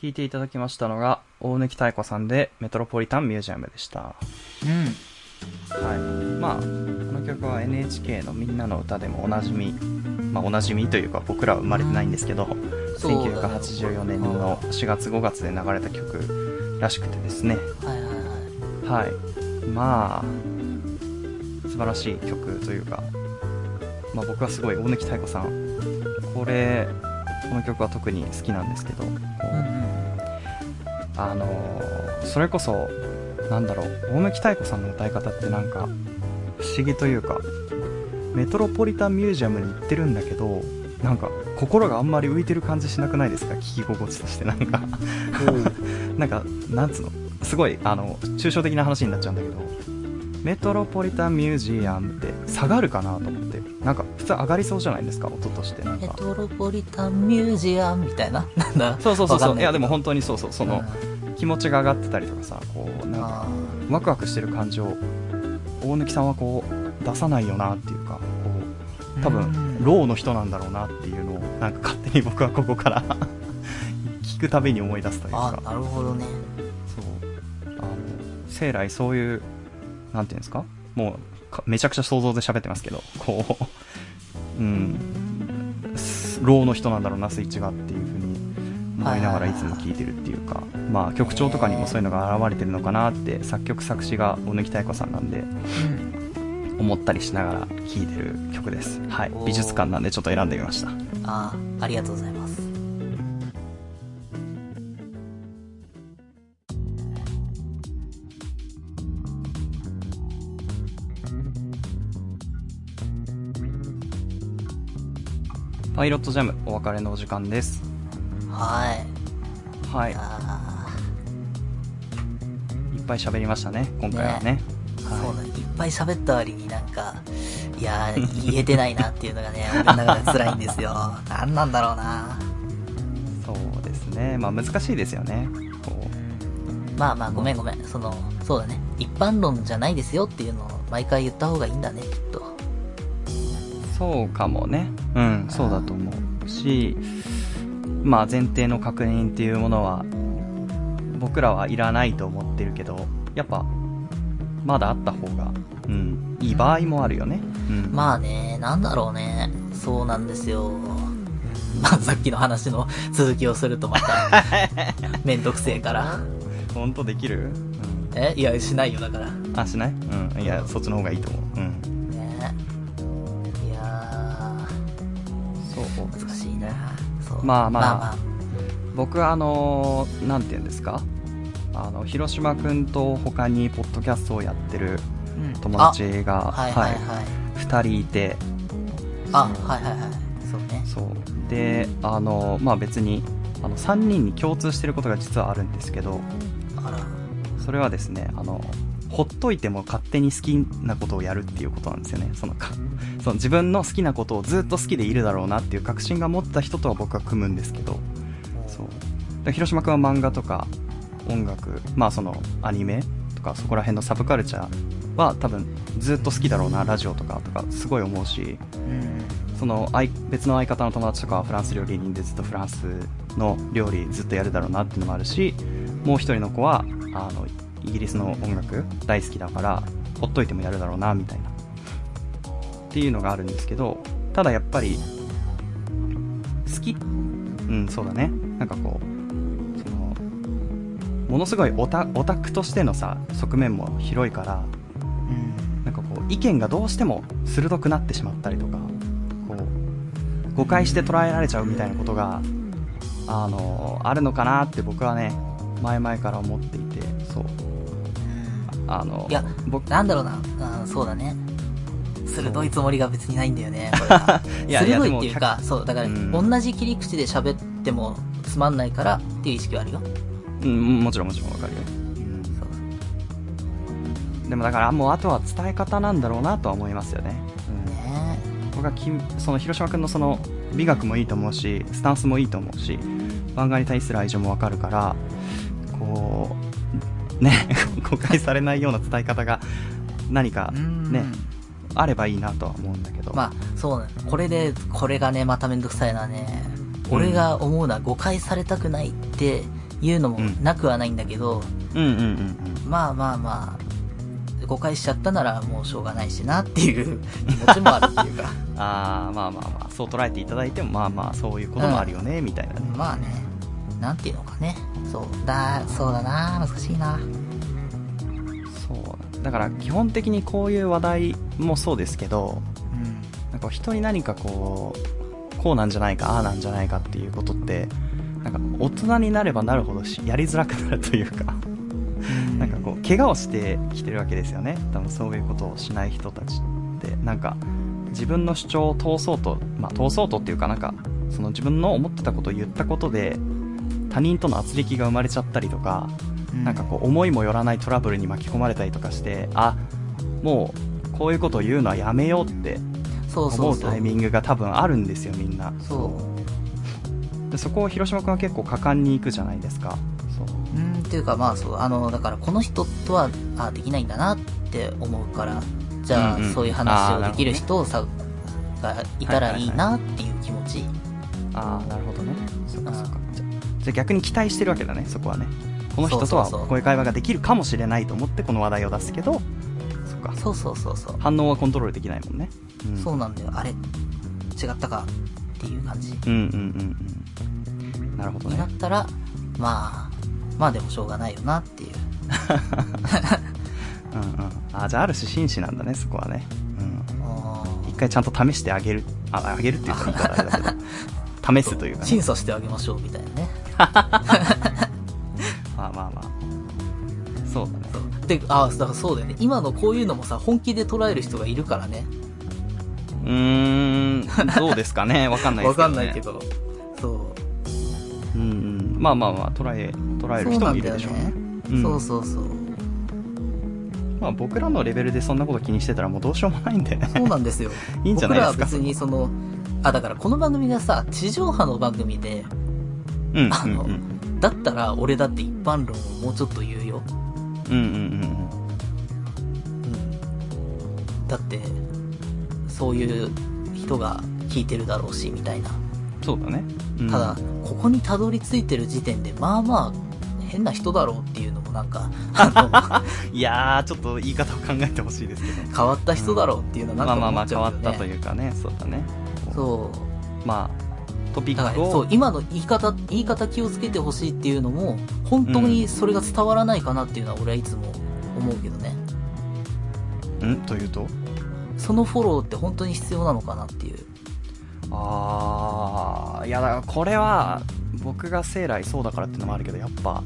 聴いていただきましたのが、大貫妙子さんでメトロポリタンミュージアムでした。うん。はい。まあ、この曲は NHK のみんなの歌でもおなじみ、まあおなじみというか僕らは生まれてないんですけど、そうだね1984年の4月5月で流れた曲らしくてですね。はいはいはい。はい。まあ、素晴らしい曲というか、まあ僕はすごい大貫妙子さん、これ、この曲は特に好きなんですけど、こううんうん。あのーそれこそ、なんだろう、大貫妙子さんの歌い方ってなんか、不思議というか、メトロポリタンミュージアムに行ってるんだけど、なんか、心があんまり浮いてる感じしなくないですか？聞き心地として、なんか、なんか、なんつうの、すごい、あの、抽象的な話になっちゃうんだけど、メトロポリタンミュージアムって下がるかなと思って、なんか、普通上がりそうじゃないですか、音として、なんメか。トロポリタンミュージアムみたいな。なんだ？そうそうそうそう、いや、でも本当にそうそう、その、気持ちが上がってたりとかさ、こう、なんか、あワクワクしてる感じを大貫さんはこう出さないよなっていうかこう多うん。分ローの人なんだろうなっていうのをなんか勝手に僕はここから 聞くたびに思い出すというか。なるほどね。そう。あの生来そういうなんていうんですか？もうかめちゃくちゃ想像で喋ってますけどこううん。すローの人なんだろうなスイッチがっていうふうに思いながらいつも聴いてるっていうか、まあ曲調とかにもそういうのが現れてるのかなって作曲作詞が大貫妙子さんなんでうん。思ったりしながら聴いてる曲です。はい。美術館なんでちょっと選んでみました。ああ、ありがとうございます。イロットジャムお別れのお時間ですはい。はいいっぱい喋りましたね今回はねーはいそうだね。いっぱい喋った割になんか、いやー、言えてないなっていうのがね、俺の中で辛いんですよ。なんなんだろうな。そうですねまあ難しいですよねこまあまあ、ごめんごめん。その、そうだね。一般論じゃないですよっていうのを毎回言った方がいいんだね、きっと。うそうかもね。うんそうだと思うしまあ前提の確認っていうものは僕らはいらないと思ってるけどやっぱまだあった方がうん。いい場合もあるよね。うん。まあね、なんだろうね。そうなんですよ。まあさっきの話の続きをするとまた、めんどくせえから。本当できる、え？いや、しないよ、だから。うん、あしない？うん。いやそっちの方がいいと思う。うんそうー、難しいな。そう。まあまあまあまあ。僕はあのーなんて言うんですか？あの広島くんと他にポッドキャストをやってるうん友達が、あはいはいはい。2人いてあ、はいはいはい。そうね。そうであのまあ別にあの3人に共通してることが実はあるんですけど。それはですねあのほっといても勝手に好きなことをやるっていうことなんですよね。そのかその自分の好きなことをずっと好きでいるだろうなっていう確信が持った人とは僕は組むんですけど。そう。で広島君は漫画とか音楽まあそのアニメとかそこら辺のサブカルチャーは多分ずっと好きだろうなラジオとかとかすごい思うし。うん。その相別の相方の友達とかはフランス料理人でずっとフランスの料理ずっとやるだろうなっていうのもあるしもう一人の子はあのイギリスの音楽大好きだからほっといてもやるだろうなみたいな。っていうのがあるんですけどただやっぱり好き。うんそうだね。なんかこうそのものすごいオタオタクとしてのさ側面も広いからうん。なんかこう意見がどうしても鋭くなってしまったりとかこう誤解して捉えられちゃうみたいなことがあのあるのかなって僕はね前々から思っていてそうあのいや僕なんだろうな。うん、そうだね。鋭いつもりが別にないんだよね、これがいや鋭いっていうか、そう、だから、うん同じ切り口で喋ってもつまんないからっていう意識はあるよ。うんもちろんもちろんわかるよ、そう。でもだからもうあとは伝え方なんだろうなとは思いますよね、うんね僕はきその広島君のその美学もいいと思うしスタンスもいいと思うし漫画に対する愛情もわかるからね 誤解されないような伝え方が何かうん。ねあればいいなとは思うんだけど。まあ、そうね。これで、これがね、まためんどくさいのはね、俺が思うのは誤解されたくないっていうのもうん。なくはないんだけど、うんうんうんうん。まあまあまあ、誤解しちゃったならもうしょうがないしなっていう 気持ちもあるっていうか。ああまあまあまあ。そう捉えていただいてもまあまあそういうこともあるよね、みたいなね。まあね、なんていうのかね。そう、だ、そうだな難しいな。そうだから基本的にこういう話題もそうですけどうん。なんか人に何かこうこうなんじゃないかああなんじゃないかっていうことってなんか大人になればなるほどしやりづらくなるというかなんかこう怪我をしてきてるわけですよね。多分そういうことをしない人たちって。なんか自分の主張を通そうとまあ通そうとっていうかなんかその自分の思ってたことを言ったことで他人との圧力が生まれちゃったりとかうなんかこう思いもよらないトラブルに巻き込まれたりとかしてあもうこういうことを言うのはやめようって。思うタイミングが多分あるんですよみんな。そう。でそこを広島君は結構果敢に行くじゃないですか。そう。う。ん、っていうかまあそう、あの、だからこの人とは、あできないんだなって思うから、じゃあ、うんうん。そういう話をできる人をさ、がいたらいいなっていう気持ち。ああなるほどねじゃ逆に期待してるわけだねそこはね。この人とはこういう会話ができるかもしれないと思ってこの話題を出すけどそっか。そうそうそうそう。反応はコントロールできないもんね。うん。そうなんだよ。あれ？違ったか？っていう感じ。うんうんうんうん。なるほどにねなったら、まあ、まあでもしょうがないよなっていう。うんうん。あじゃあある種紳士なんだねそこはね。うん。あ一回ちゃんと試してあげる。ああげるって言ったら言い方 だけど。試すというかね。審査してあげましょうみたいなね。まあまあまあそうだねそうで、あだからそうだよね。今のこういうのもさ、本気で捉える人がいるからね。うーんどうですかね？わかんないでわすけど、ね、かんないけど。そう。うんうんまあまあまあ捉え捉える人もいるでしょうねんそうそうそう。まあ僕らのレベルでそんなこと気にしてたらもうどうしようもないんでねそうなんですよ。いいんじゃないですか？僕らは別にその、あ、だからこの番組がさ、地上波の番組で、うんあのうんうんだったら俺だって一般論をもうちょっと言うよ。うんうんうんうん。だって、そういう人が聞いてるだろうし、みたいな。そうだね、うんただ、ここにたどり着いてる時点で、まあまあ、変な人だろうっていうのもなんか、あ いやーちょっと言い方を考えてほしいですけどの、変わった人だろうっていうのはなんかまあまあまあ思っちゃうよね。変わったというかねそうだねそう。まあトピックをだからそう、今の言い方、言い方気をつけてほしいっていうのも、本当にそれが伝わらないかなっていうのは俺はいつも思うけどね。ん。というと？そのフォローって本当に必要なのかなっていう。ああいやだからこれは僕が生来そうだからっていうのもあるけどやっぱ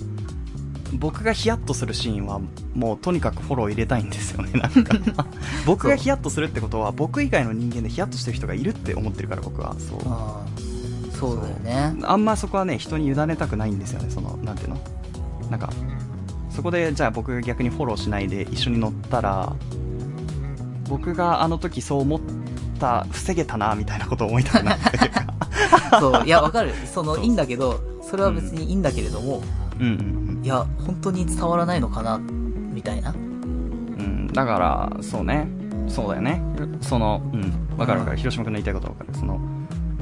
僕がヒヤッとするシーンはもうとにかくフォロー入れたいんですよね なんか。僕がヒヤッとするってことは僕以外の人間でヒヤッとしてる人がいるって思ってるから僕はそうそうだよね。あんまそこはね人に委ねたくないんですよねそのなんていうの？なんかそこでじゃあ僕が逆にフォローしないで一緒に乗ったら僕があの時そう思った防げたなみたいなことを思いたくないというか。そう、いや、わかる。その、いいんだけど、それは別にいいんだけれども、うんうんいや、本当に伝わらないのかな、みたいな。うんうんだからそうね。そうだよね。そのうん。わかるわかる。広島君の言いたいことはわかる。その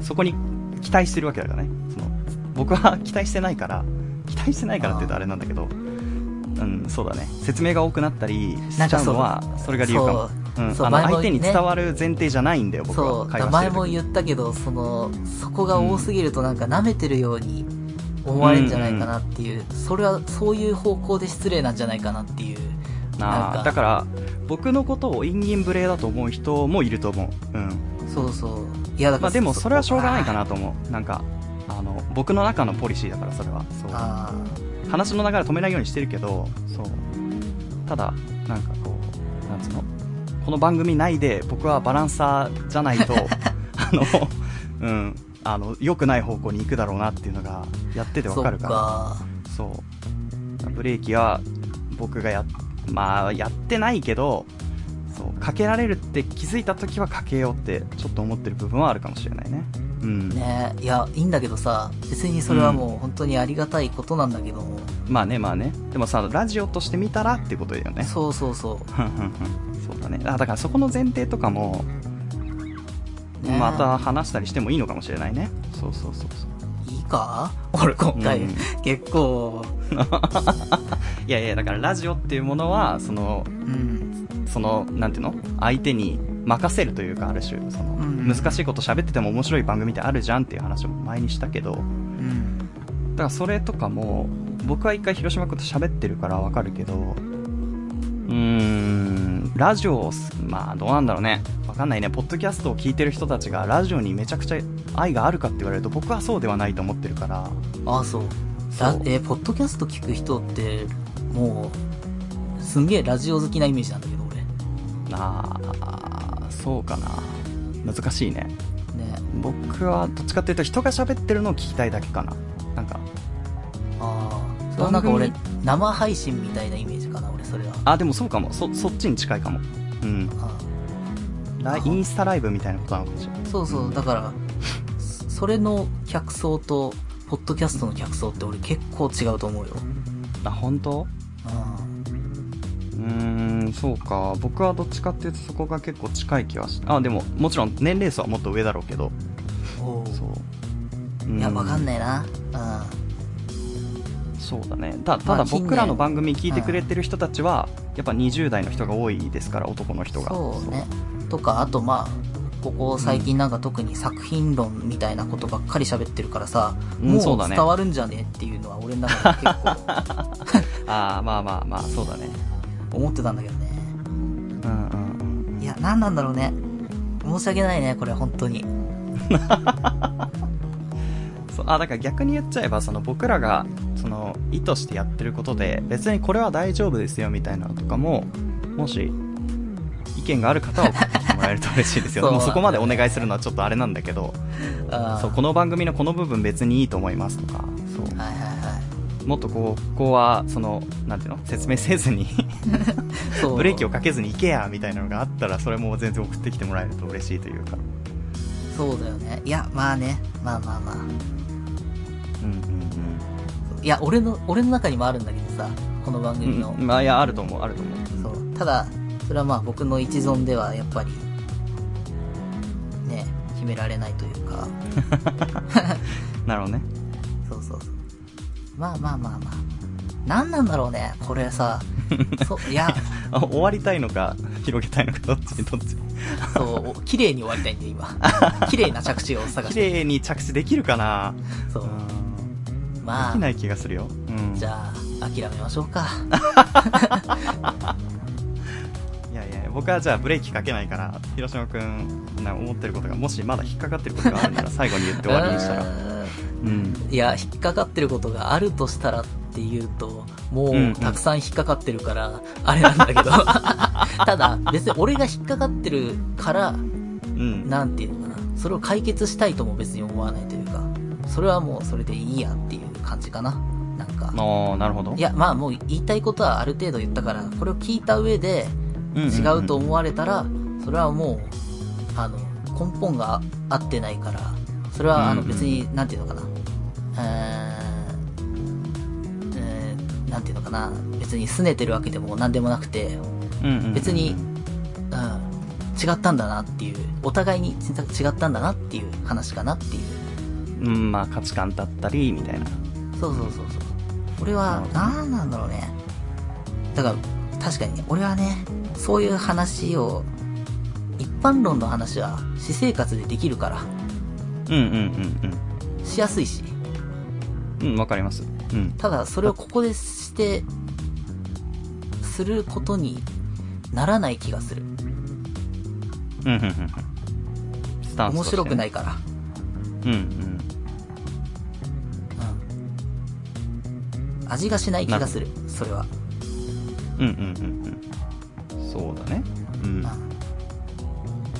そこに期待してるわけだからねその僕は期待してないから期待してないからって言うとあれなんだけどうんそうだね説明が多くなったりしちゃうのはそれが理由かもうん、相手にね伝わる前提じゃないんだよ、僕は。そう、会話前も言ったけど、その、そこが多すぎるとなんか舐めてるように思われるんじゃないかなっていう、それはそういう方向で失礼なんじゃないかなっていう。なんかだから、僕のことを陰銀無礼だと思う人もいると思う。うん。そうそう。いや、だから、まあでも、それはしょうがないかなと思う。なんか、あの、僕の中のポリシーだから、それは。そう。あ話の流れ止めないようにしてるけど、そう。ただ、なんかこう、なんつうの？この番組内で僕はバランサーじゃないと、あの、うん、あの、良くない方向に行くだろうなっていうのが、やっててあ、わかるから。そう。ブレーキは僕がや、まあ、やってないけど、そう、かけられるって気づいた時はかけようってちょっと思ってる部分はあるかもしれないね。うん。ねいや、いいんだけどさ、別にそれはもう本当にありがたいことなんだけども、まあね、まあね。でもさ、ラジオとして見たらってことだよね。そうそうそふんふんふんそうだね。あ、だからそこの前提とかも、また話したりしてもいいのかもしれないね。そうそうそうそう。いいか？俺今回、うん結構、いやいやだからラジオっていうものはそのうん。そのなんていうの？相手に任せるというかある種その、うん。難しいこと喋ってても面白い番組ってあるじゃんっていう話を前にしたけどうん。だからそれとかも僕は一回広島君と喋ってるからわかるけどうーんラジオまあどうなんだろうね。わかんないね。ポッドキャストを聞いてる人たちがラジオにめちゃくちゃ愛があるかって言われると僕はそうではないと思ってるから。ああ、そう。そう。ラえーポッドキャスト聞く人って、もう、すんげえラジオ好きなイメージなんだけど、俺。あーそうかな難しいねね。僕はどっちかっていうと人が喋ってるのを聞きたいだけかななんかああ。それはなんか俺番、生配信みたいなイメージかな、俺、それは。あでもそうかもそそっちに近いかもうんイインスタライブみたいなことなのかもしれないーそうそう、だから、そそれの客層と、ポッドキャストの客層って俺結構違うと思うよ。あ本当？うん。そうか。僕はどっちかっていうとそこが結構近い気はしあでももちろん年齢層はもっと上だろうけど。おそう。いや、わかんいな。いな。そうだね。たただ僕らの番組聞いてくれてる人たちはやっぱ20代の人が多いですから男のうん。人が。そうね。とか、あとまあ、ここ最近なんか特に作品論みたいなことばっかり喋ってるからさ、もうんそうだね。う伝わるんじゃね？っていうのは俺の中で結構。ああまあまあまあそうだね思ってたんだけどね。うんうんうんいや、何なんだろうね。申し訳ないね、これ本当に。そうあだから逆に言っちゃえばその僕らがその意図してやってることで別にこれは大丈夫ですよみたいなのとかももし意見がある方は送ってきてもらえると嬉しいですよ。そう。もうそこまでお願いするのはちょっとあれなんだけどそうこの番組のこの部分別にいいと思いますとか。そう。はいはいはもっとこうここはそのなんていうの説明せずに。ブレーキをかけずに行けやみたいなのがあったらそれも全然送ってきてもらえると嬉しいというかそうだよね。いや、まあね。まあまあまあ。うんうんいや、俺の、俺の中にもあるんだけどさ、この番うん組の。うんまあいやあると思うあると思うそう。ただ、それはまあ僕の一存ではやっぱり、ね、決められないというか、なるほどね。まあまあまあまあ。何なんだろうね、これさ。そう、いや、あ終わりたいのか広げたいのかどっちどっち？そう、綺麗に終わりたいんで、今。綺麗な着地を探して。綺麗に着地できるかな？そうう。んまあできない気がするよ、うん、じゃあ、諦めましょうか。いやいや僕はじゃあブレーキかけないから広島君な思ってることがもしまだ引っかかってることがあるなら最後に言って終わりにしたらううんいや、引っかかってることがあるとしたらっていうと、もうたくさん引っかかってるから、あれなんだけど。ただ、別に俺が引っかかってるから、うんなんていうのかな。それを解決したいとも別に思わないというか、それはもうそれでいいやっていう感じかな。なんか。ああなるほどいや、まあもう言いたいことはある程度言ったから、これを聞いた上で違うと思われたら、それはもう、あの、根本が合ってないから、それはあの別に、なんていうのかな。えなんていうのかな。別に拗ねてるわけでも何でもなくて、うんうんうん。別に、うん、違ったんだなっていう、お互いに違ったんだなっていう話かなっていう。うんまあ価値観だったりみたいな。そうそうそうそう。俺は、なんなんだろうね。だから、確かにね、俺はね、そういう話を、一般論の話は、私生活でできるから、うんうんうん。しやすいし、うんうんわかりますうんただ、それをここでして、することにならない気がする。うんうんうんうんスタンス面白くないいから。うんうんうん。味がしない気がする、それは。うんうんうんうんそうだねうんうん。っ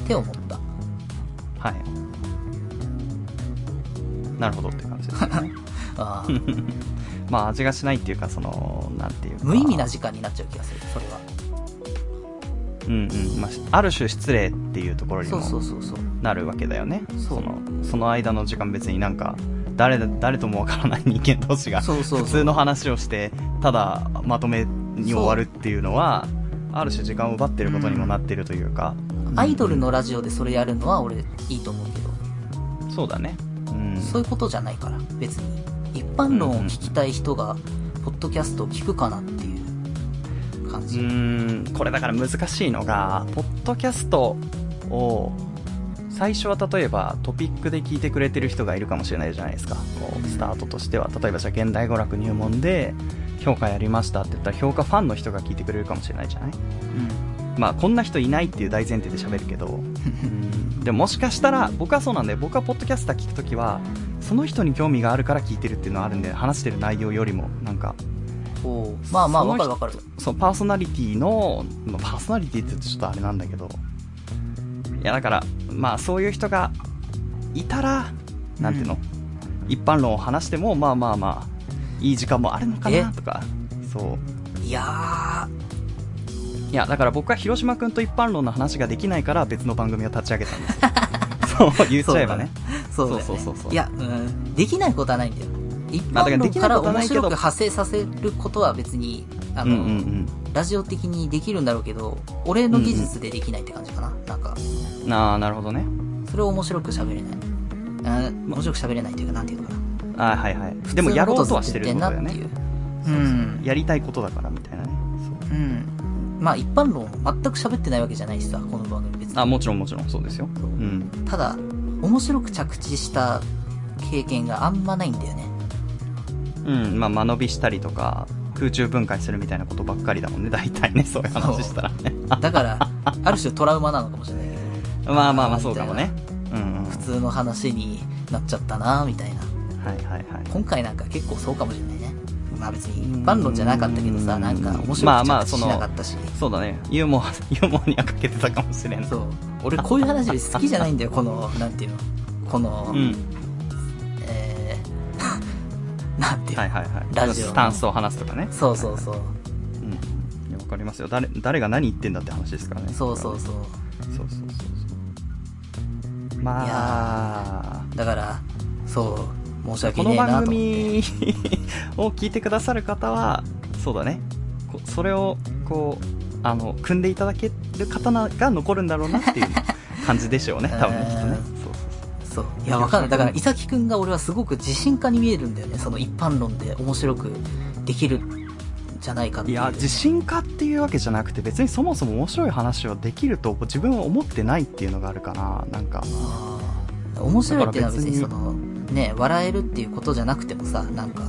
て思った。はいなるほどって感じですね まあ味がしないっていうかそのなんていうか。無意味な時間になっちゃう気がする、それは。うんうん。まあ、ある種失礼っていうところにも。なるわけだよね。そう。のその間の時間別になんか誰だ誰ともわからない人間同士が普通の話をしてただまとめに終わるっていうのはある種時間を奪ってることにもなってるというか、アイドルのラジオでそれやるのは俺いいと思うけど、そうだね。うん。そういうことじゃないから、別に。一般論を聞きたい人が、ポッドキャストを聞くかなっていう感うじ。ーんこれだから難しいのがポッドキャストを最初は例えばトピックで聞いてくれてる人がいるかもしれないじゃないですか。こうスタートとしては例えばじゃあ現代語学入門で評価やりましたって言ったら評価ファンの人が聞いてくれるかもしれないじゃない？まあこんな人いないっていう大前提で喋るけど。う んでももしかしたら僕はそうなんで僕はポッドキャスター聞くときはその人に興味があるから聞いてるっていうのはあるんで話してる内容よりもなんかうん。おうまあまあ、わかるわかる。そうパーソナリティの、まあパーソナリティって言うとちょっとあれなんだけどいやだからまあそういう人がいたらなんていうの、一般論を話してもまあまあまあいい時間もあるのかなとかそう。いやいやだから僕は広島君と一般論の話ができないから別の番組を立ち上げたんですよ。そう言っちゃえばね。ー、そうだよね。そうそうそうそういや、うん、できないことはないんだよ。一般論から面白く派生させることは別に、あの、うんうんうんラジオ的にできるんだろうけど、俺の技術でできないって感じかな。なんか、ああなるほどねそれを面白く喋れない。あー面白く喋れないというか、なんていうのかな。あーはいはいでもやろうとはしてるってことだよね普通のことずっと言ってんなっていう。うん。やりたいことだからみたいなねそううん。まあ一般論全く喋ってないわけじゃないしさ、この番組別に。あもちろんもちろんそうですよそううんただ、面白く着地した経験があんまないんだよね。うん、まあ、間延びしたりとか、空中分解するみたいなことばっかりだもんね、大体ね、そういう話したらね。だから、ある種トラウマなのかもしれないけ まあまあまあ、そうかもね。うんうん。ど、普通の話になっちゃったなみたいな。はいはいはい。今回なんか結構そうかもしれないね。まあ別に一般論じゃなかったけどさ、うんなんか面白まあく着地しまあそのなかったし。そうだね、ユーモア、ユーモアにはかけてたかもしれん。そう。俺こういう話好きじゃないんだよ、この、なんていうの。この、うん。えー、なんていうの、はいはいはい。ラジオのスタンスを話すとかね。そうそうそう。うん。いや、わかりますよ。誰、誰が何言ってんだって話ですからね。そうそうそう。そうそうそうそう。まあ、だから、そう、申し訳この番ねえなと思って。組を聞いてくださる方は、そうだね。こそれを、こう、あの、組んでいただける方なが残るんだろうなっていう感じでしょうね、多分きっとね。そうそうそう。いや、わかんない。だから、伊崎くんが俺はすごく自信家に見えるんだよね。その一般論で面白くできるんじゃないかいや、自信家っていうわけじゃなくて、別にそもそも面白い話をできると自分は思ってないっていうのがあるかな。なんか、面白いっていうのは別にその、ね、笑えるっていうことじゃなくてもさ、なんか、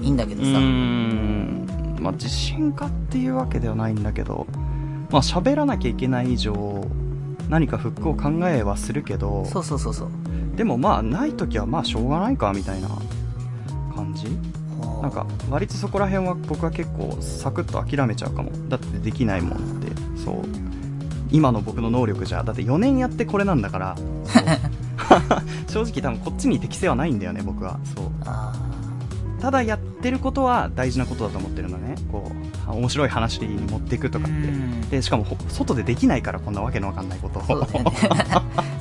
いいんだけうどさ。ーん、まあ自信家っていうわけではないんだけど、まあ喋らなきゃいけない以上、何かフックを考えはするけど、そうそうそうそう。でもまあない時はまあしょうがないかみたいな感じ？なんか割とそこら辺は僕は結構サクッと諦めちゃうかも。だってできないもんって。そう。今の僕の能力じゃだって4年やってこれなんだから 正直多分こっちに適性はないんだよね僕は。そう。あただやってることは大事なことだと思ってるのね。こう面白い話に持っていくとかって。うん。でしかもほ外でできないからこんなわけのわかんないことを。そうだよね。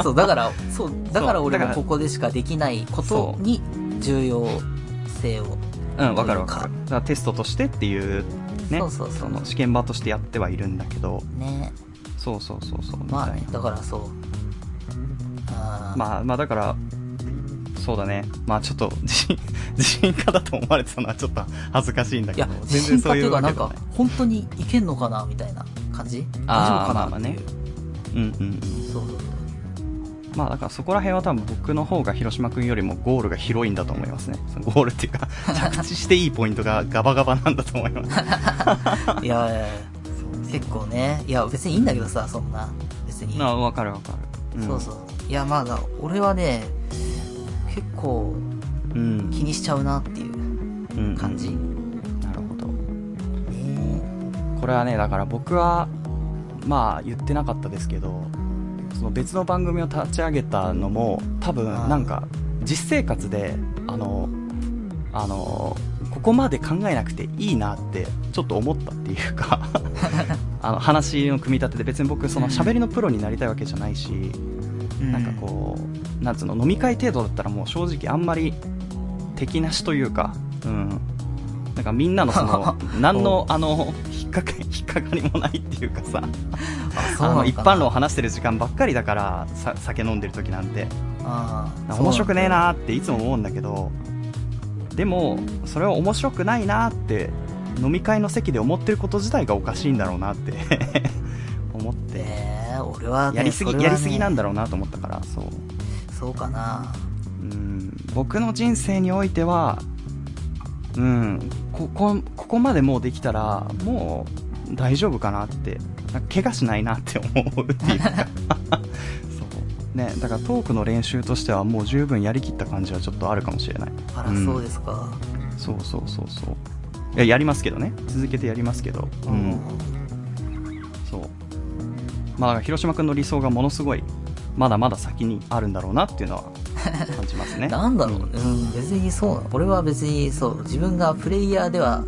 そう、だから、そう、だから俺もここでしかできないことに重要性を。うん、わかるわかる。だからテストとしてっていう、ね、そうそうそうの試験場としてやってはいるんだけど、ね。そうそうそうそう、まあねだからそう。まあ、まあだから、そうだね。まあちょっと、自信、自信家だと思われてたのはちょっと恥ずかしいんだいやけど、、自信家っていうかなんかわけでは、本当にいけんのかなみたいな感じ？大丈夫かまあまあねなっていう。うんうんうん。そうそうそう。まあだからそこら辺は多分僕の方が広島君よりもゴールが広いんだと思いますね。そのゴールっていうか、着地していいポイントがガバガバなんだと思います。いやいや結構ね、いや別にいいんだけどさ、そんな。別に。ああ、わかるわかる。んそうそう。いやまあだ、俺はね、結構うん。気にしちゃうなっていううん感じ。ねなるほど。これはねだから僕はまあ言ってなかったですけどその別の番組を立ち上げたのも多分なんか実生活であのあのここまで考えなくていいなってちょっと思ったっていうか あの話の組み立てで別に僕その喋りのプロになりたいわけじゃないし、なんかこうなんつうの飲み会程度だったらもう正直あんまり敵なしというか、うん、なんかみんなのその 何のあの引っかか 引っかかりもないっていうかさあ、のの一般論を話してる時間ばっかりだからさ酒飲んでる時なんて。あー面白くねえなーっていつも思うんだけどでもそれは面白くないなって飲み会の席で思ってること自体がおかしいんだろうなって 思ってえー、俺は、ね、やりすぎ、ね。やりすぎなんだろうなと思ったからそう。そうかな。うん。僕の人生においてはうん。ここここまでもうできたらもう大丈夫かなってなんか怪我しないなって思うっていう。か そう。ねだからトークの練習としてはもう十分やりきった感じはちょっとあるかもしれない。あら、うん。そうですか。そうそうそうそう。いややりますけどね。続けてやりますけど。うんまあ広島君の理想がものすごいまだまだ先にあるんだろうなっていうのは感じますね なんだろうね。うん、別にそうなの。俺は別にそう、自分がプレイヤーでは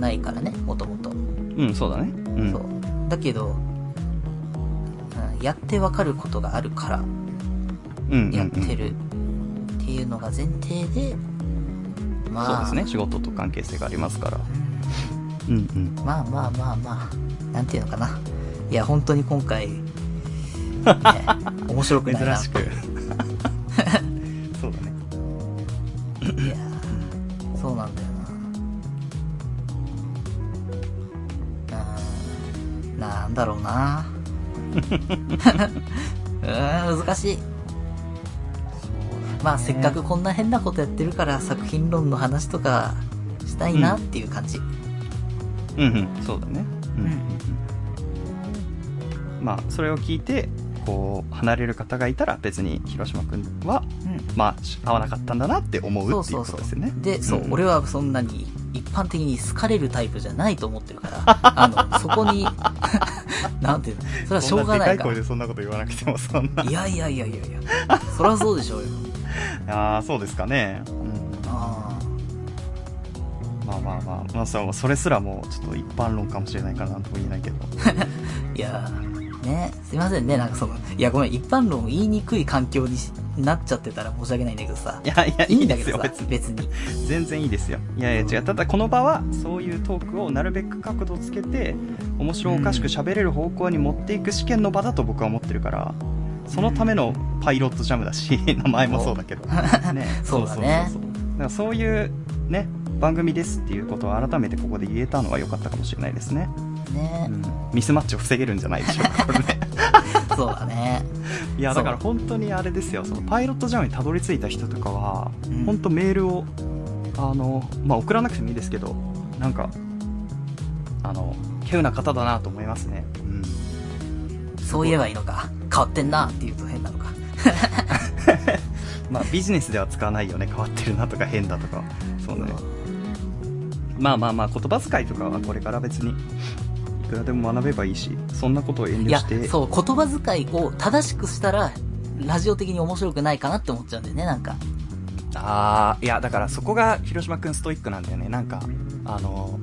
ないからね、もともと。うんそうだねうんそう。だけど、うんやってわかることがあるから、やってるっていうのが前提で、まあ、そうですね仕事と関係性がありますからうんうんまあまあまあまあ、なんていうのかな。いや、本当に今回、ね、面白くないな。珍しく そうだねいやーそうなんだよな。うん、なんだろうな。うーん、難しい。まあ、せっかくこんな変なことやってるから、作品論の話とかしたいなっていう感じ。うんうんそうだねうんうんうんまあそれを聞いてこう離れる方がいたら別に広島君はうんまあ合わなかったんだなって思そううっていうそうそうことですよね。で、そう、ん俺はそんなに一般的に好かれるタイプじゃないと思ってるから、あの、そこに、なんていうの、それはしょうがないかそんでかい声でそんなこと言わなくてもそんな。ら。いやいやいやいやいや、そりゃそうでしょうよ。ああそうですかね。うんあまあまあまあまあそうそれすらもうちょっと一般論かもしれないからなんとも言えないけど。あ、いやね、すいませんね、なんかその、いやごめん、一般論を言いにくい環境になっちゃってたら申し訳ないんだけどさ、いやいやいいいんだけどさど別、に。全然いいですよ。いやいや違うただこの場はそういうトークをなるべく角度つけて面白おかしく喋れる方向に持っていく試験の場だと僕は思ってるから。そのためのパイロットジャムだし、名前もそうだけど。ね、そうだねそうそうそうそうだからそういうね、番組ですっていうことを改めてここで言えたのは良かったかもしれないですね。ねう、ん、ミスマッチを防げるんじゃないでしょうか、これね。そうだね。いや、だから本当にあれですよ、そのパイロットジャムにたどり着いた人とかは、うん本当メールを、あの、まあ、送らなくてもいいですけど、なんか、あの、稀有な方だなと思いますね。うん。そう言えばいいのか。変わってんなって言うと変なのか。まあ、ビジネスでは使わないよね、変わってるなとか変だとか。そうね。まあまあまあ、言葉遣いとかはこれから別に、いくらでも学べばいいし、そんなことを遠いや慮して、、そう、言葉遣いを正しくしたら、ラジオ的に面白くないかなって思っちゃうんだよね、なんか。ああいやだからそこが広島君ストイックなんだよねなんかあの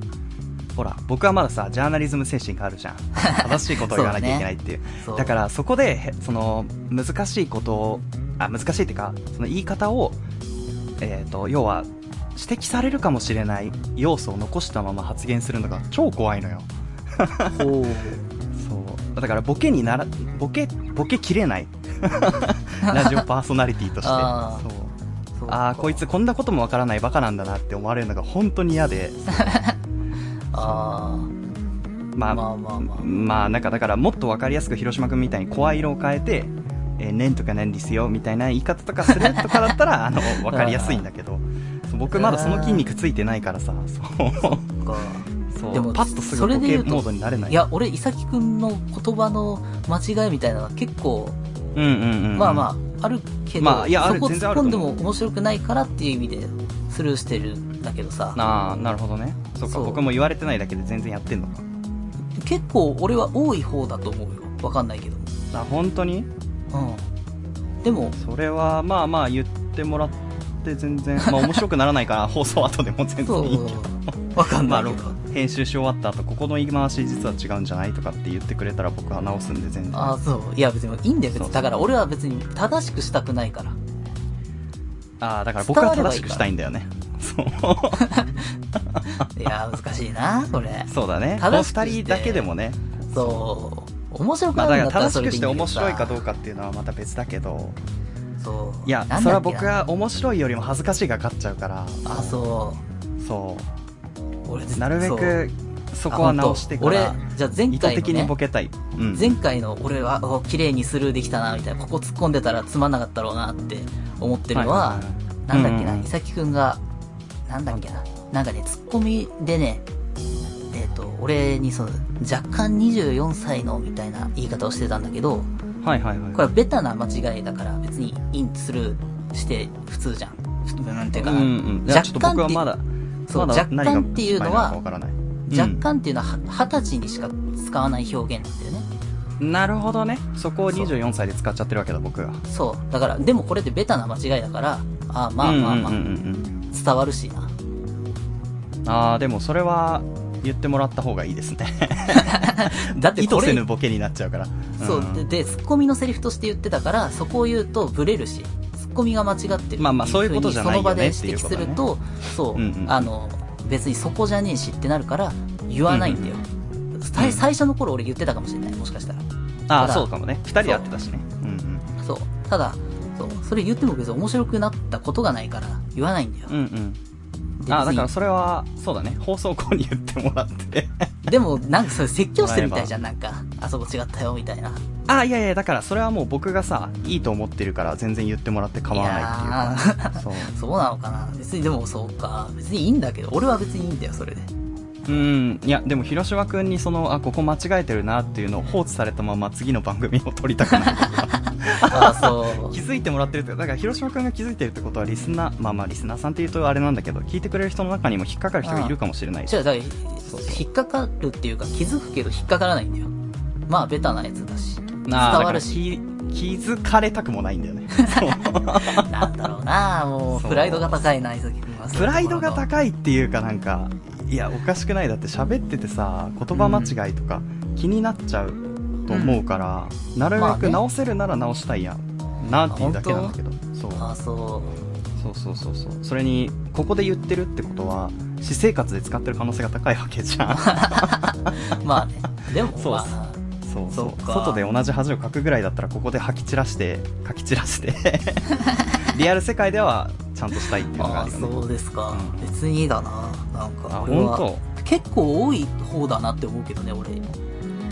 ほら僕はまださジャーナリズム精神があるじゃん 正しいことを言わなきゃいけないっていうそう。だからそこでへその難しいことをあ難しいっていうかその言い方をえっ、と要は指摘されるかもしれない要素を残したまま発言するのが超怖いのよ。そう。だからボケにならボケボケきれない。ラジオパーソナリティとして。あああこいつこんなこともわからないバカなんだなって思われるのが本当に嫌で。あまあまあまあまあ。まあなんかだからもっとわかりやすく広島君みたいに声色を変えて「えー、ねんとかなんですよ」みたいな言い方とかするとかだったらあのわかりやすいんだけど。僕まだその筋肉ついてないからさ。そうでもパッとすそぐボケれで言うとモードになれない。いや、俺、伊崎くんの言葉の間違いみたいなのは結構、うんうんうんまあまあ、あるけど、まあいやそこ突っ込んでも面白くないからっていう意味でスルーしてるんだけどさ、ああなるほどね。そうか僕も言われてないだけで全然やってんのか。結構俺は多い方だと思うよ。わかんないけど。あ本当に？うん。でも、それはまあまあ言ってもらって全然まあ面白くならないから 放送後でも全然いいけど、わかんまあないけど。編集し終わった後ここの言い回し実は違うんじゃないとかって言ってくれたら僕は直すんで全然ああ、そう。いや、別にいいんだよ、別に。だから俺は別に正しくしたくないから。ああだから僕は正しくしたいんだよねそういや、難しいな、これ。そうだねこの正しくして二人だけでもねそう。面白くまあなるんだったら正しくして面白いかどうかっていうのはまた別だけどそう。いやそれは僕は面白いよりも恥ずかしいが勝っちゃうからあ、そ。そう俺うなるべくそこは直してから俺、じゃあ前意図回の、的にねボ、ケたい、うん、前回の俺は、お綺麗にスルーできたな、みたいな、ここ突っ込んでたらつまんなかったろうなって思ってるのは、はいなんだっけな、うん。うん伊崎くんが、なんだっけな、なんかね、ツッコミでね、えっ、と、俺にその、若干24歳のみたいな言い方をしてたんだけど、はいはいはい。これはベタな間違いだから別にインスルーして普通じゃん。なんていうかな。うんうん。いやちょっと僕はまだそう、若干っていうのはわ、からない。若干っていうのはは二十歳にしか使わない表現なんだよね。うんなるほどね。そこを24歳で使っちゃってるわけだ僕がそう。だから、でもこれってベタな間違いだから、あまあまあまあ、うんうんうんうん伝わるしな。ああでもそれは言ってもらった方がいいですね。だって意図せぬ、ボケになっちゃうから。そう、ん。で、で、ツッコミのセリフとして言ってたから、そこを言うとブレるし、ツッコミが間違ってる。まあまあそういうことじゃないよねその場で指摘すると、そう、うんうんあの、別にそこじゃねえしってなるから、言わないんだよ。ん最初の頃俺言ってたかもしれない、もしかしたら。ああそうかもね2人で会ってたしねそう。ただ、そう、それ言っても別に面白くなったことがないから、言わないんだよ。うんうんあだからそれはそうだね。放送後に言ってもらって。でも、なんかそれ説教してるみたいじゃん、なんか。あそこ違ったよ、みたいな。あいやいやだからそれはもう僕がさいいと思ってるから全然言ってもらって構わないっていうか。そう。そうなのかな。別にでもそうか。別にいいんだけど、俺は別にいいんだよ、それで。うん。いやでも広島君にそのあここ間違えてるなっていうのを放置されたまま次の番組を撮りたくないあそう。気づいてもらってるってだから広島君が気づいてるってことはリスナーまあまあリスナーさんっていうとあれなんだけど聞いてくれる人の中にも引っかかる人がいるかもしれないし違う、だから、引っかかるっていうか気づくけど引っかからないんだよ。まあ、ベタなやつだし。伝わるし。気気づかれたくもないんだよね なんだろうなもう、プライドが高いな、伊崎君は。プライドがい。高いっていうかなんかいやおかしくないだって喋っててさ言葉間違いとか気になっちゃうと思うから、なるべく直せるなら直したいやんなっていうだけなんだけど。そう。あ、そそうそうそうそう。それにここで言ってるってことは私生活で使ってる可能性が高いわけじゃん。う。まあね。でも、そう。まあ、そうそう。外で同じ恥をかくぐらいだったらここで吐き散らして書き散らしてリアル世界ではちゃんとしたいっていうのがああるよね。そうですか。うん。別にいいだな。なんあか、俺は本結構多い方だなって思うけどね、俺。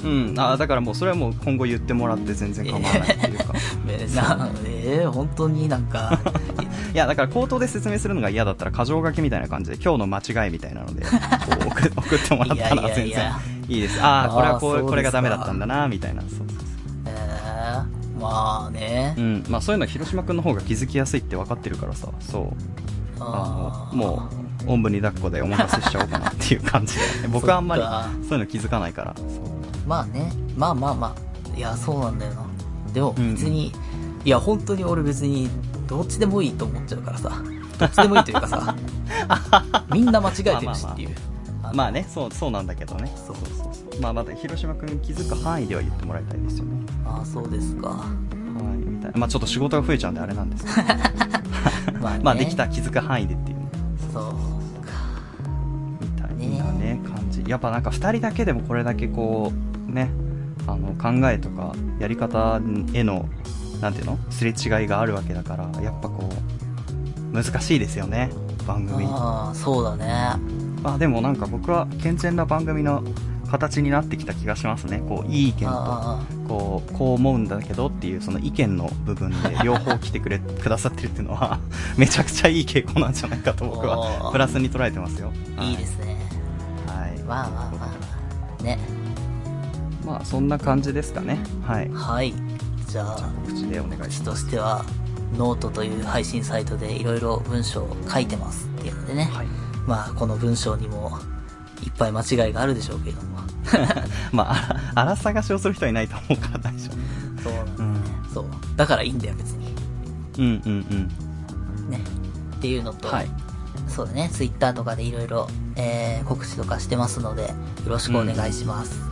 当うん。あだからもうそれはもう今後言ってもらって全然構わないっていうか。え なえー、本当になんか、いやだから口頭で説明するのが嫌だったら箇条書きみたいな感じで今日の間違いみたいなので送 送ってもらったら全然いやいいです。ああこれはこうこれがダメだったんだなみたいな。そうそうえー、まあね。うん。まあ、そういうのは広島君の方が気づきやすいって分かってるからさ。そう。ああのもうおんぶに抱っこでお任せしちゃおうかなっていう感じで。僕はあんまりそういうの気づかないから。そうまあね。まあまあまあ。いや、そうなんだよな。でもうん別に、いや、本当に俺別に、どっちでもいいと思っちゃうからさ。どっちでもいいというかさ、みんな間違えてるしっていう。のまあねそうそうなんだけどねそうそうそうそうまあまだ広島君気づく範囲では言ってもらいたいですよねああ、そうですか。はいみたいなまあちょっと仕事が増えちゃうんであれなんですけど まあね。まあできた気づく範囲でっていうねそうか。みたいなね感じやっぱなんか2人だけでもこれだけこうねあの考えとかやり方へのなんていうのすれ違いがあるわけだからやっぱこう難しいですよね番組ああ、そうだね。あでもなんか僕は健全な番組の形になってきた気がしますねこういい意見とあこうこう思うんだけどっていうその意見の部分で 両方来てくれくださってるっていうのは めちゃくちゃいい傾向なんじゃないかと僕おはープラスに捉えてますよあ、いいですね。はいまあまあまあまあ。ね。まあそんな感じですかねはいはい。じゃあ、告知でお願いしますしては、ノートという配信サイトでいろいろ文章を書いてますっていうのでね。はいまあ、この文章にも、いっぱい間違いがあるでしょうけれども。まああら探しをする人はいないと思うから大丈そうなんだ夫うんそう。だからいいんだよ、別に。うんうんうんね。っていうのと、はいそうだね、ツイッターとかでいろいろ、えー、告知とかしてますので、よろしくお願いします。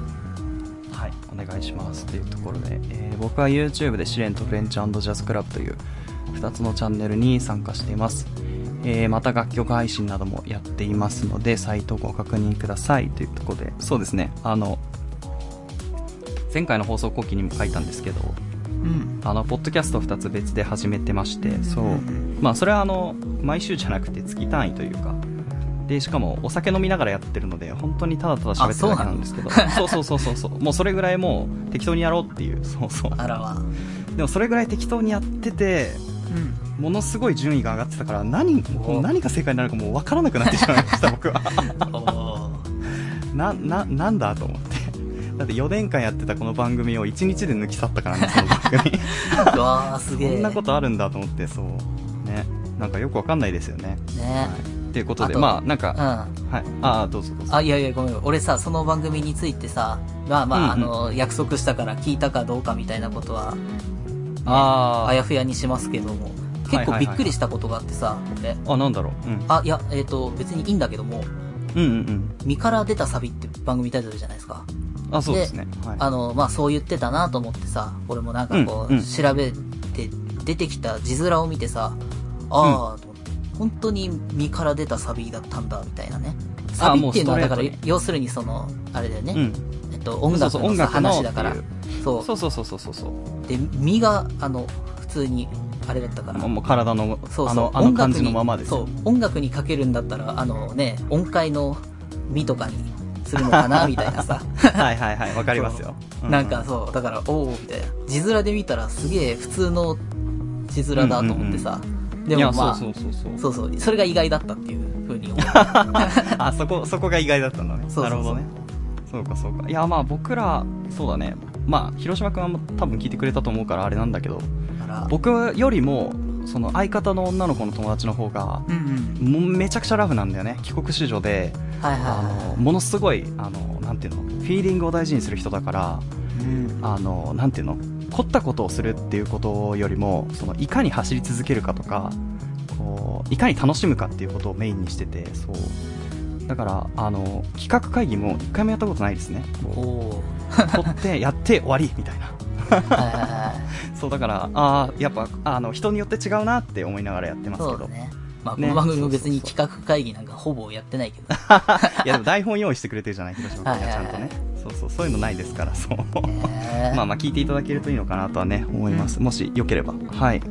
はい、お願いしますというところで、えー僕は YouTube で試練とフレンチジャズクラブという2つのチャンネルに参加しています、えーまた楽曲配信などもやっていますのでサイトをご確認ください。というところでそうですねあの前回の放送後期にも書いたんですけどうん。あのポッドキャスト2つ別で始めてましてそううんまあそれはあの毎週じゃなくて月単位というかでしかもお酒飲みながらやってるので本当にただただ喋ってるだけなんですけど。そうそうそうそうそう。もうそれぐらいもう適当にやろうっていう。そうそう。あらわ。でもそれぐらい適当にやっててうん。ものすごい順位が上がってたから何お何が正解になるかもう分からなくなってしまいました僕は。なななんだと思って。だって4年間やってたこの番組を1日で抜き去ったからねその番組。うわー、すげえ。こんなことあるんだと思ってそう。ね。なんかよくわかんないですよね。ね。っていうことであとまあなんか、うん。はい。ああどうぞどうぞ。あ、いやいや、ごめん。俺さ、その番組についてさ、まあまあ、うんうん。あの、約束したから聞いたかどうかみたいなことは、ああやふやにしますけども、結構びっくりしたことがあってさ、俺。ああなんだろう、うん、あ、いや、えっ、と、別にいいんだけども、うんうんうん。身から出たサビって番組タイトルじゃないですか。あそうですね。はい。あの、まあ、そう言ってたなと思ってさ、俺もなんかこう、うんうん。調べて、出てきた字面を見てさ、ああ、本当に身から出たサビだったんだ、みたいなね。サビっていうのは、だから要するにその、あれだよね。うんえっと、音楽そうそうの話だから。そう。そうそうそうそうそうそうで、身が、あの、普通に、あれだったから。もう体のそうそうあのあの感じのままですそう、音楽にかけるんだったら、あのね、音階の身とかにするのかな、みたいなさ。はいはいはいわかりますようなんかそう、だから、おおみたいな。字面で見たらすげえ普通の字面だと思ってさ。でいやもまあ、そうそうそうそう。そうそう。それが意外だったっていうふうに思う。あそこそこが意外だったんだね。そうそうそう。なるほどね。そうかそうか。いやまあ僕らそうだね。まあ広島君は多分聞いてくれたと思うからあれなんだけど僕よりもその相方の女の子の友達の方がうんうん。もうめちゃくちゃラフなんだよね。帰国子女ではいはいあはのものすごいあのなんていうの？フィーリングを大事にする人だからい。うん。あのなんていうの？凝ったことをするっていうことよりもそのいかに走り続けるかとかこういかに楽しむかっていうことをメインにしててそう。だからあの企画会議も一回もやったことないですね。おこおう撮ってやって終わりみたいな。そうだからああやっぱあの人によって違うなって思いながらやってますけど。まあ、こねの番組も別に企画会議なんかほぼやってないけど。いやでも台本用意してくれてるじゃない広島君がちゃんとね。はいはいそうそうそういうのないですからそうねまあまあ聞いていただけるといいのかなとはね、思います。もしよければ。はい。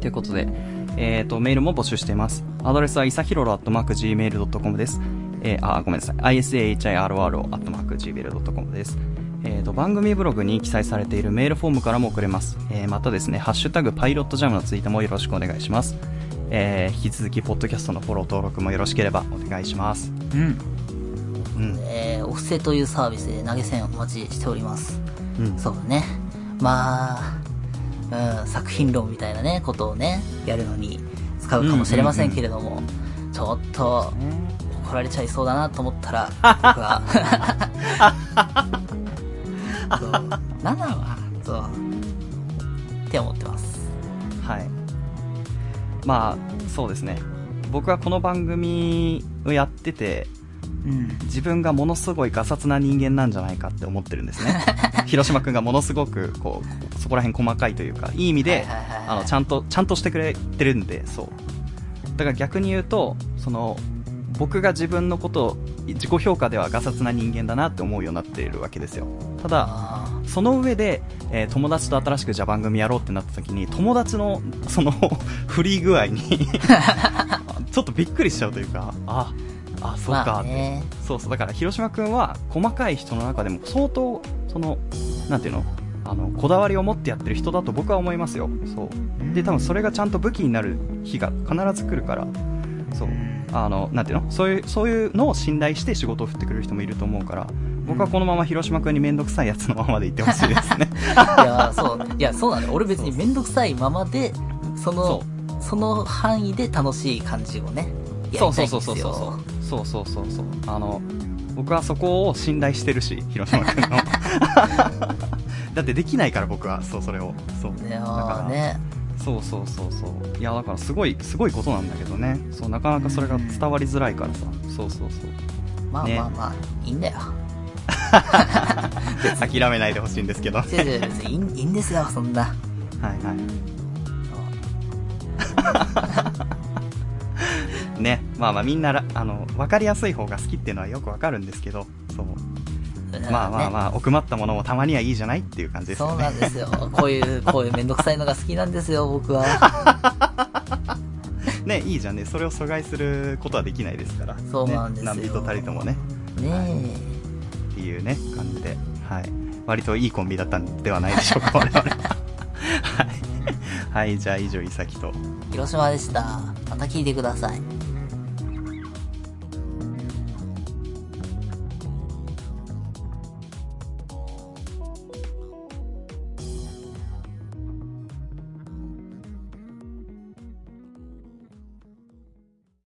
ということで、えっ、と、メールも募集しています。アドレスは、いさひろろ .gmail.com です。えーあ、ごめんなさい。isahirro.gmail.com です。えっ、と、番組ブログに記載されているメールフォームからも送れます。えーまたですね、ハッシュタグパイロットジャムのツイートもよろしくお願いします。えー引き続き、ポッドキャストのフォロー登録もよろしければお願いします。うん。うん。えー、お布施というサービスで投げ銭お待ちしております。うん。そうだね。まあ、うん、作品論みたいなね、ことをね、やるのに使うかもしれませんけれども、ちょっと怒られちゃいそうだなと思ったら、僕は、そう、なんなのかな、そう、って思ってます。はい。まあ、そうですね。僕はこの番組をやってて、うん。自分がものすごいガサツな人間なんじゃないかって思ってるんですね。広島くんがものすごく、こう、そこら辺細かいというか、いい意味で、あの、ちゃんと、ちゃんとしてくれてるんで、そう。だから逆に言うと、その、僕が自分のことを、自己評価ではガサツな人間だなって思うようになっているわけですよ。ただ、あその上で、えー友達と新しくじゃあ番組やろうってなった時に、友達の、その、フリー具合に、ちょっとびっくりしちゃうというか、あ、あ、ーそうか。まあね。そうそう、だから広島くんは、細かい人の中でも相当、その、なんていうの？あの、こだわりを持ってやってる人だと僕は思いますよ。そう。で、多分それがちゃんと武器になる日が必ず来るから、そう。あの、なんていうの？そういう、そういうのを信頼して仕事を振ってくれる人もいると思うから、僕はこのまま広島くんにめんどくさいやつのままでいってほしいですね。いや、そう。いや、そうなのよ。俺別にめんどくさいままで、その、その範囲で楽しい感じをね、やそうそいう。そうそうそうそうそうそうそう。あの僕はそこを信頼してるし広島君の。だってできないから僕はそうそれを。そう。いだやからーね。そうそうそうそう。いやだからすごいすごいことなんだけどね。そうなかなかそれが伝わりづらいからさ。そうそうそう。まあねまあまあ、いいんだよ。諦めないでほしいんですけど。は い違う違う別にいいんいいんですよ、そんな。はいねまあまあみんならあの分かりやすい方が好きっていうのはよくわかるんですけどそうまあまあまあ、奥まったものもたまにはいいじゃないっていう感じですよね。そうなんですよ。こういう、こういうめんどくさいのが好きなんですよ、僕は。ね、いいじゃんね。それを阻害することはできないですから。そうなんですよね、何人たりともね。ねっていうね、感じで。はい。割といいコンビだったんではないでしょうか、我々。はい。はい、じゃあ以上、いさきと。え。広島でした。また聞いてください。